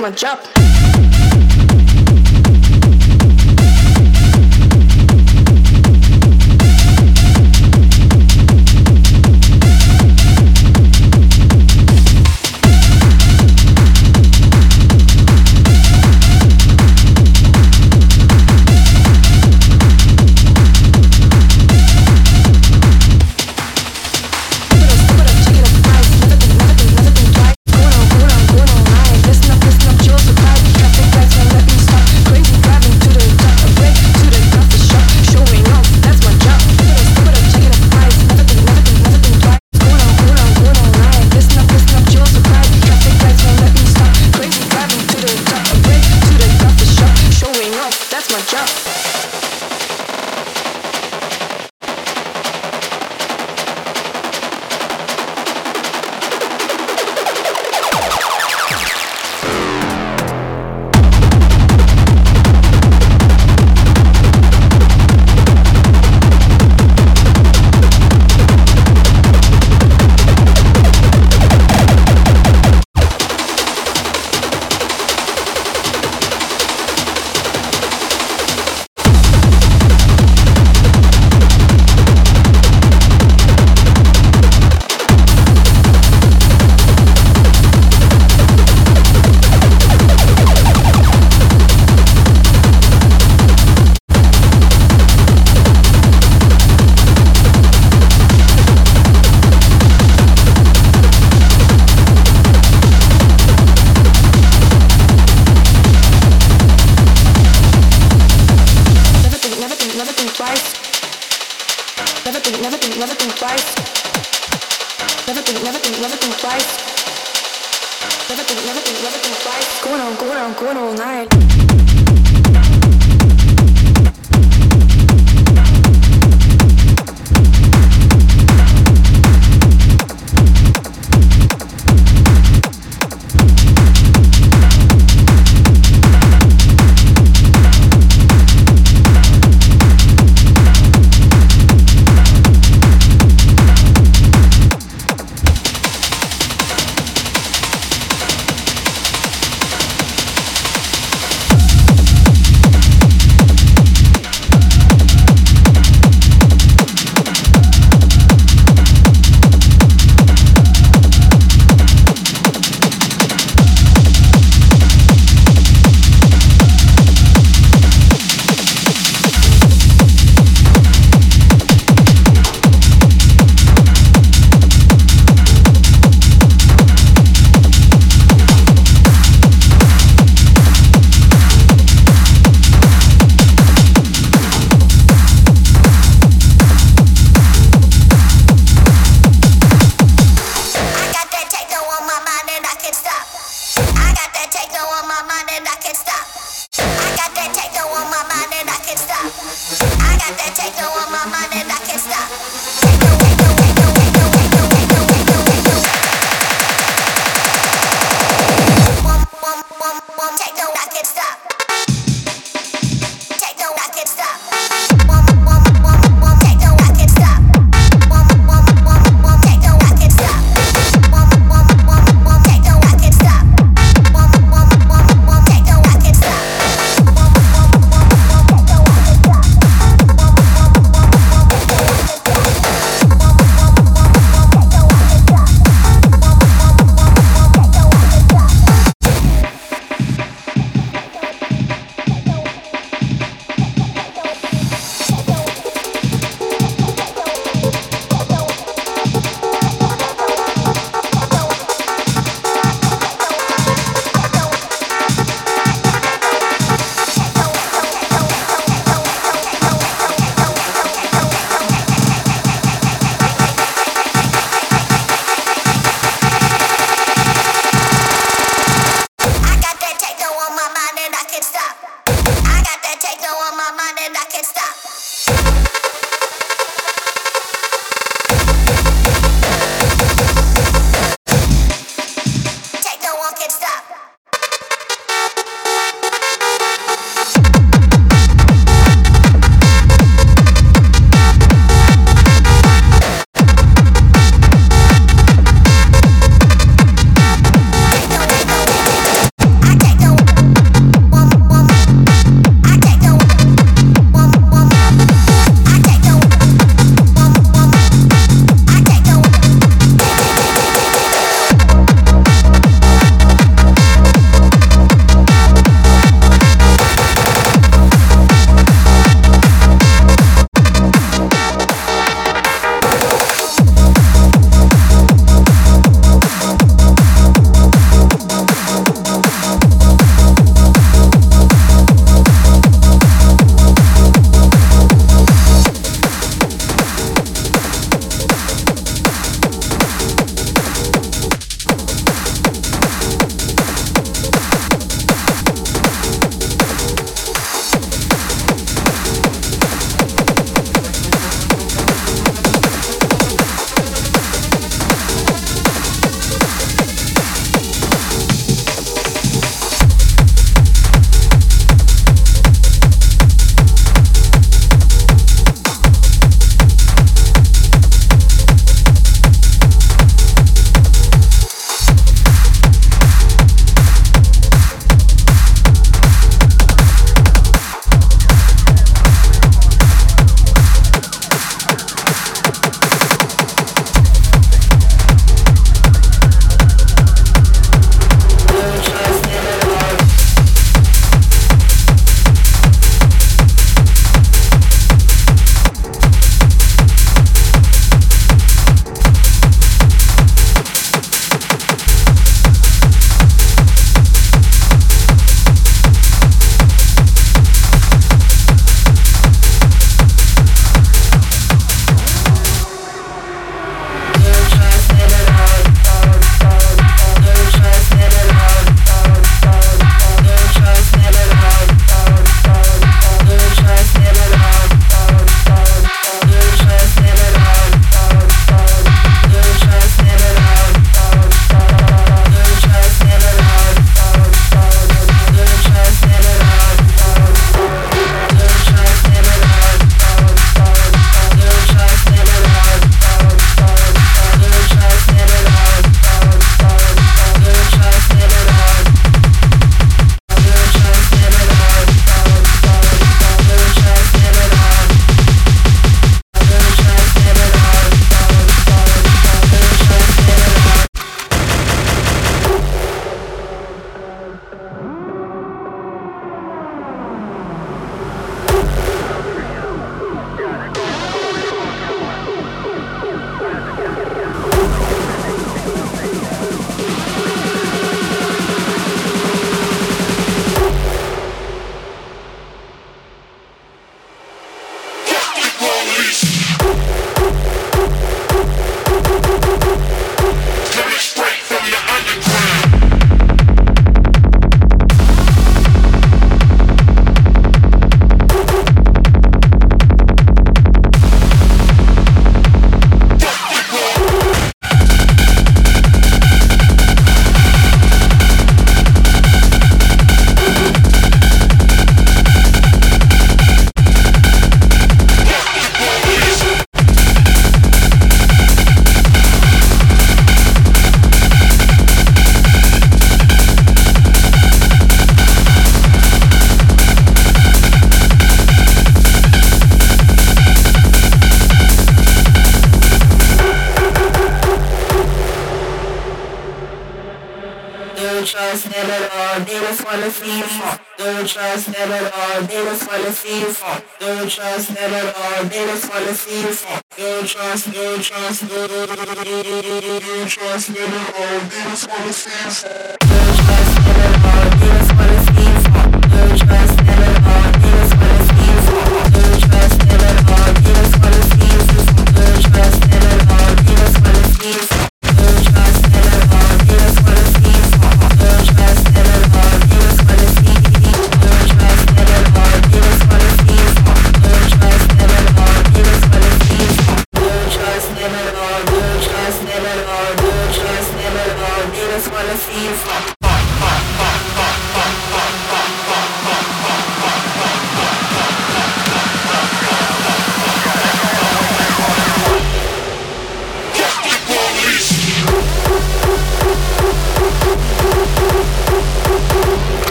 My job.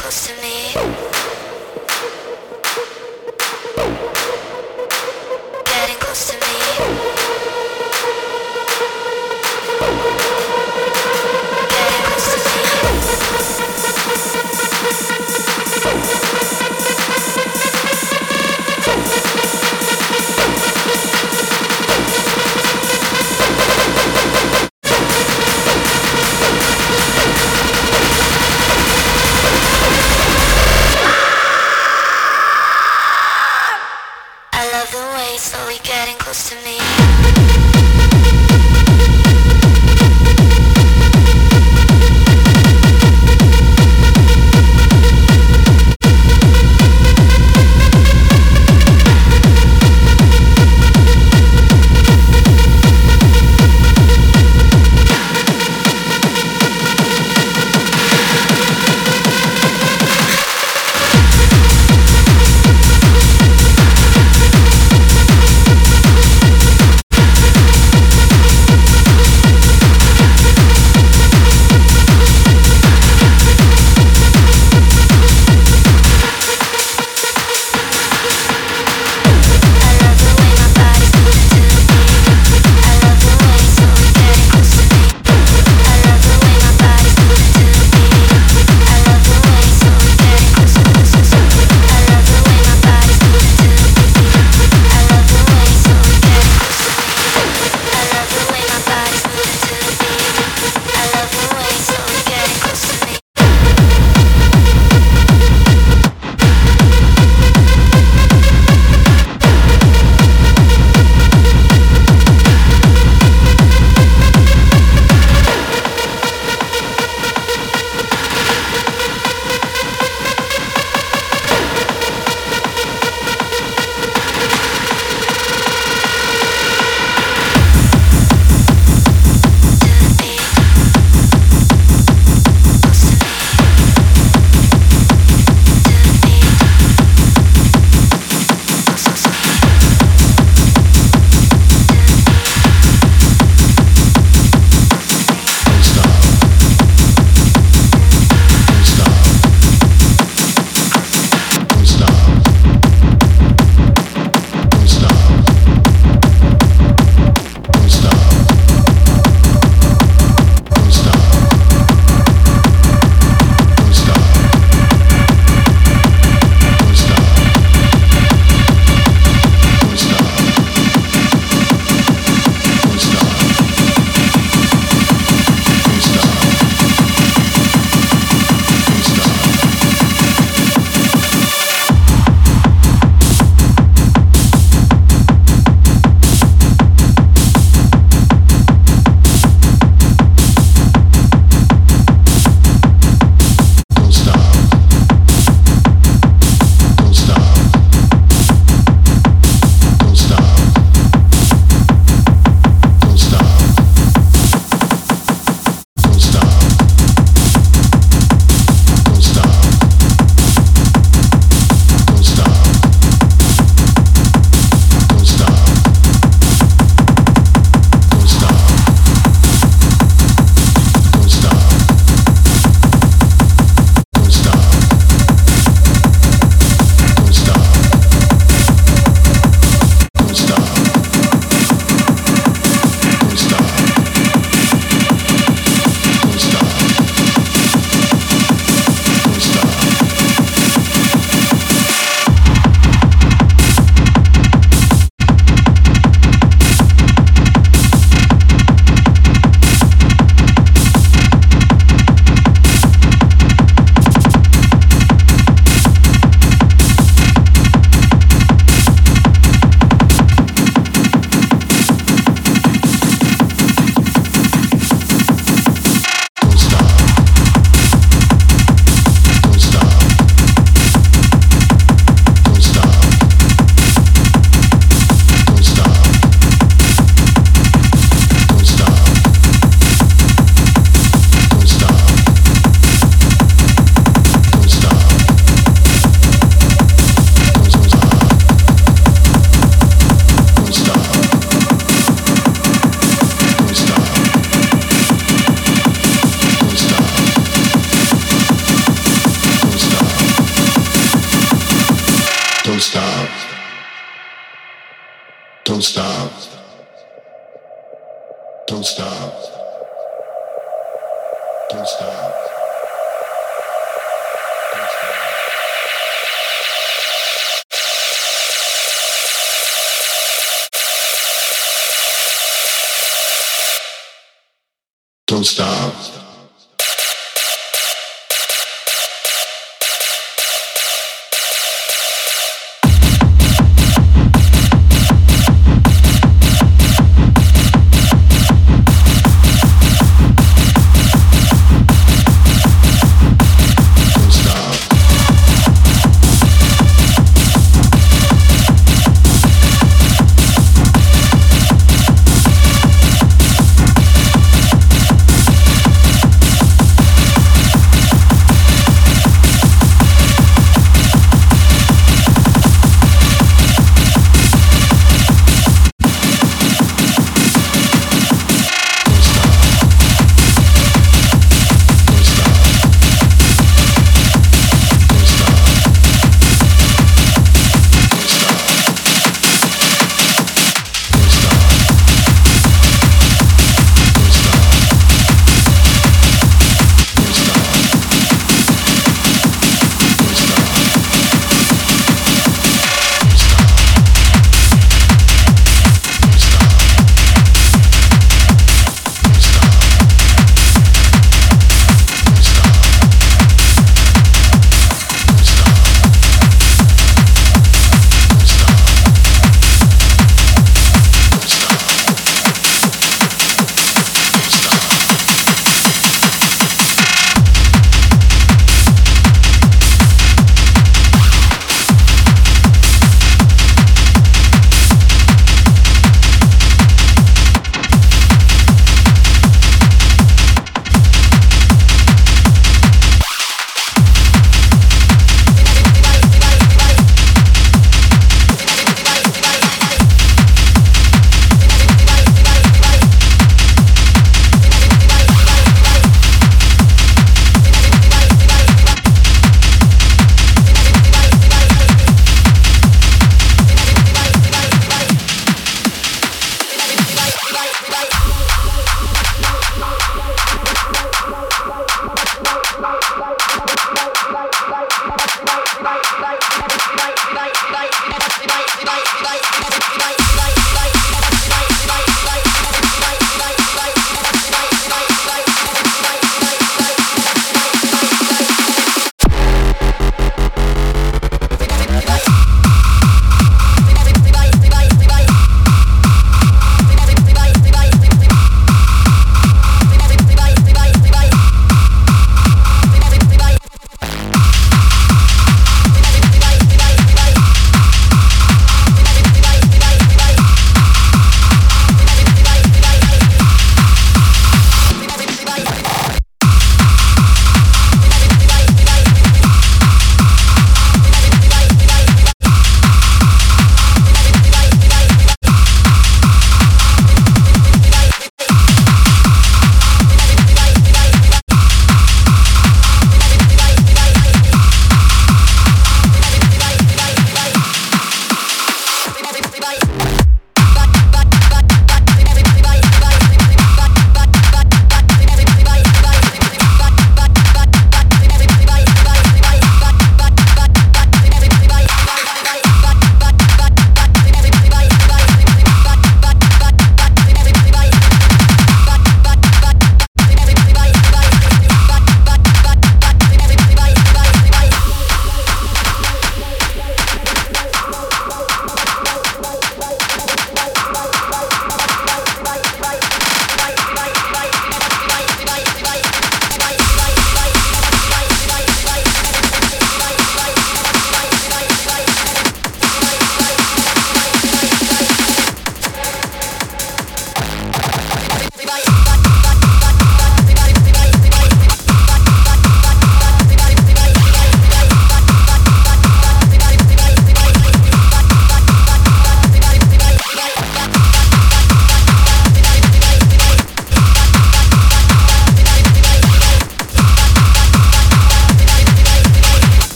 Close to me.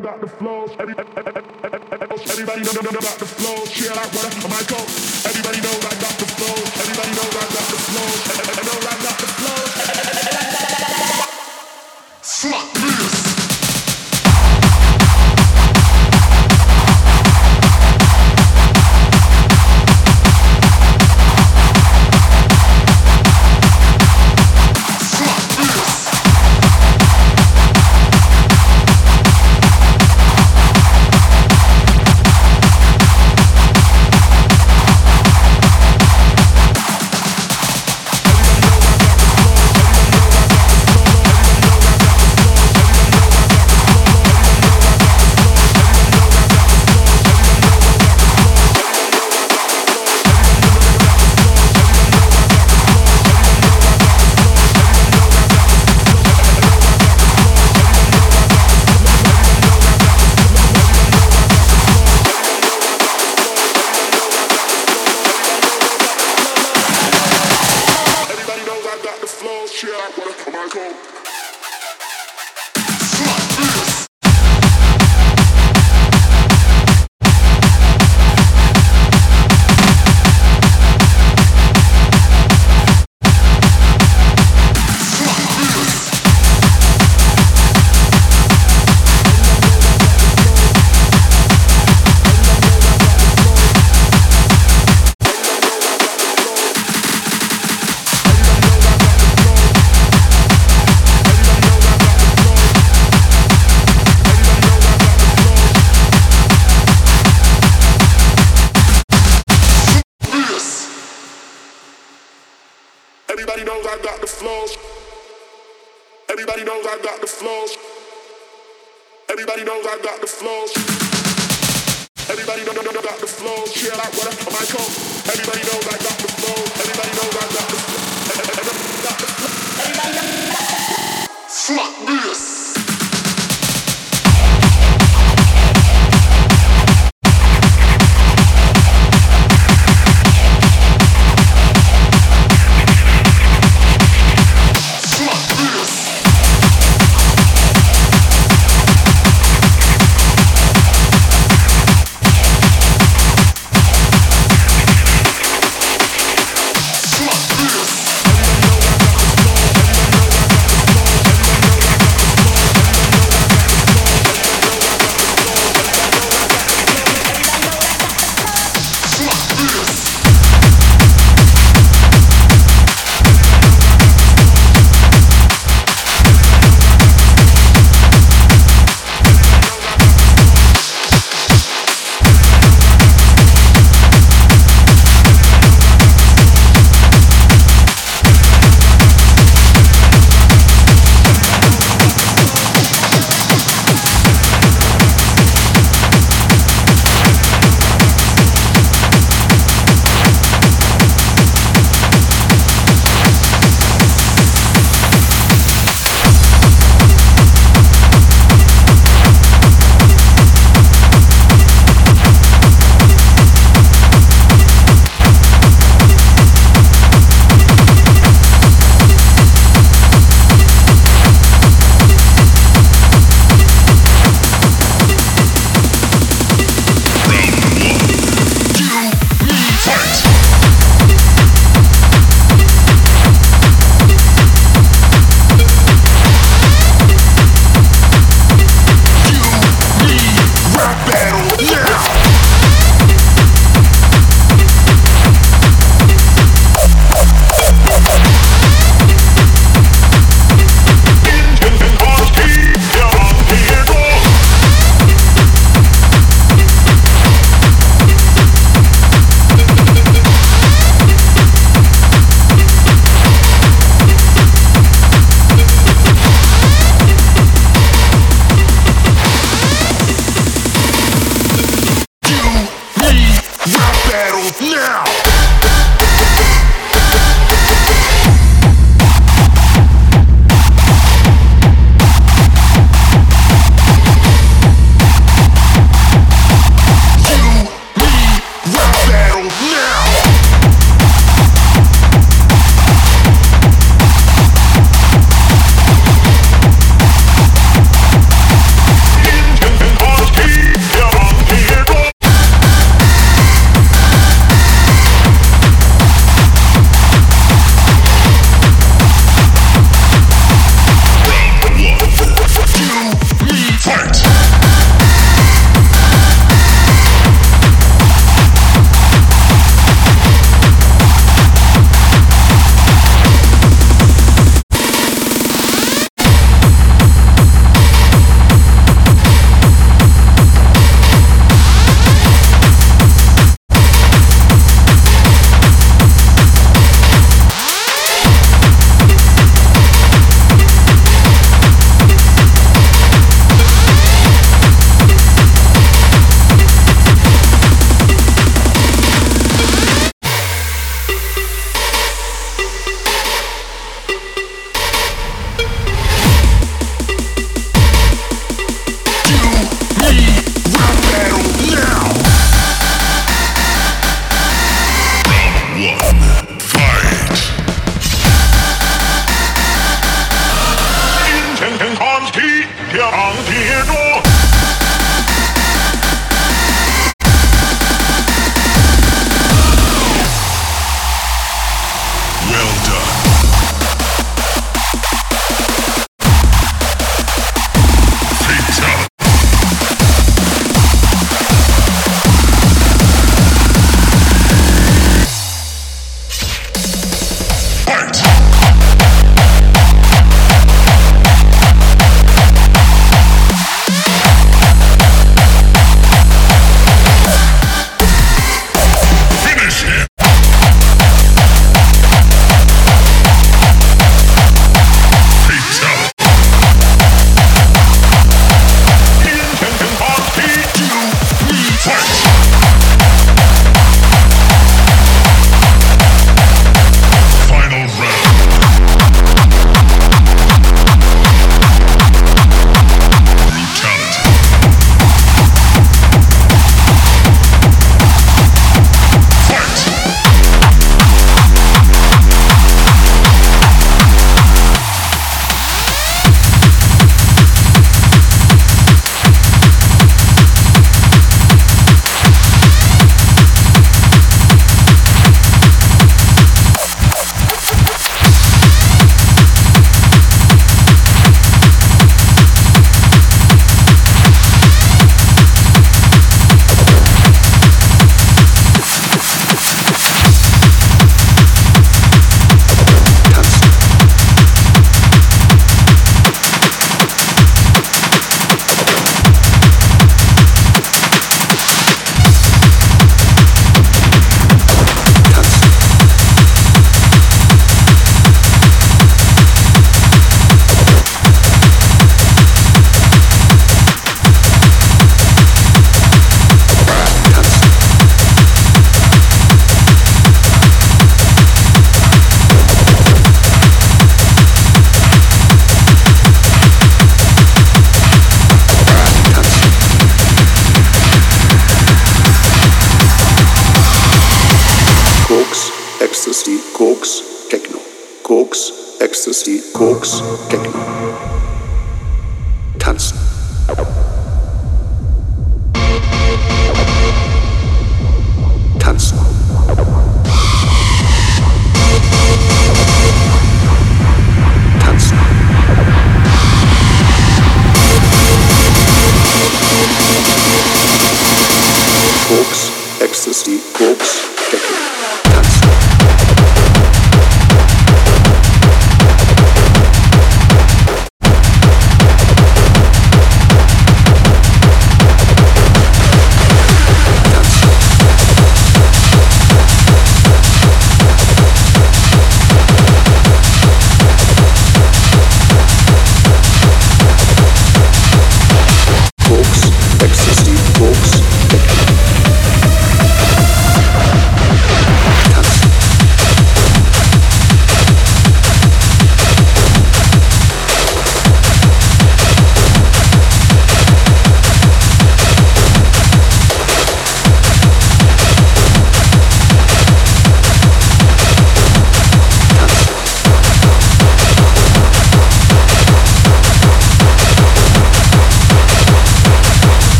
know about the flows. Everybody know about the flows. Shit, I wanna, I might go.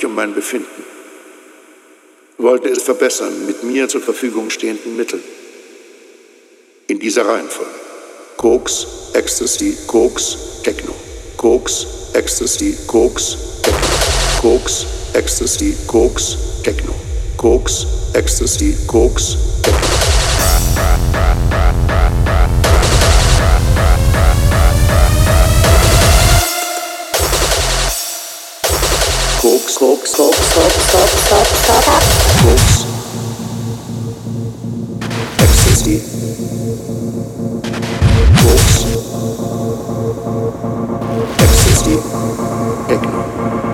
Mich um mein Befinden, wollte es verbessern mit mir zur Verfügung stehenden Mitteln. In dieser Reihenfolge. Koks, Ecstasy, Koks, Techno. Koks, Ecstasy, Koks, Techno. Koks, Ecstasy, Koks, Techno. Koks, Ecstasy, Koks, Techno. Koks, Koks, Koks, Koks, Koks, Koks, Koks. Ecstasy. Koks. Ecstasy. Techno.